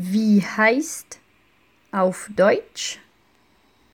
Wie heißt auf Deutsch?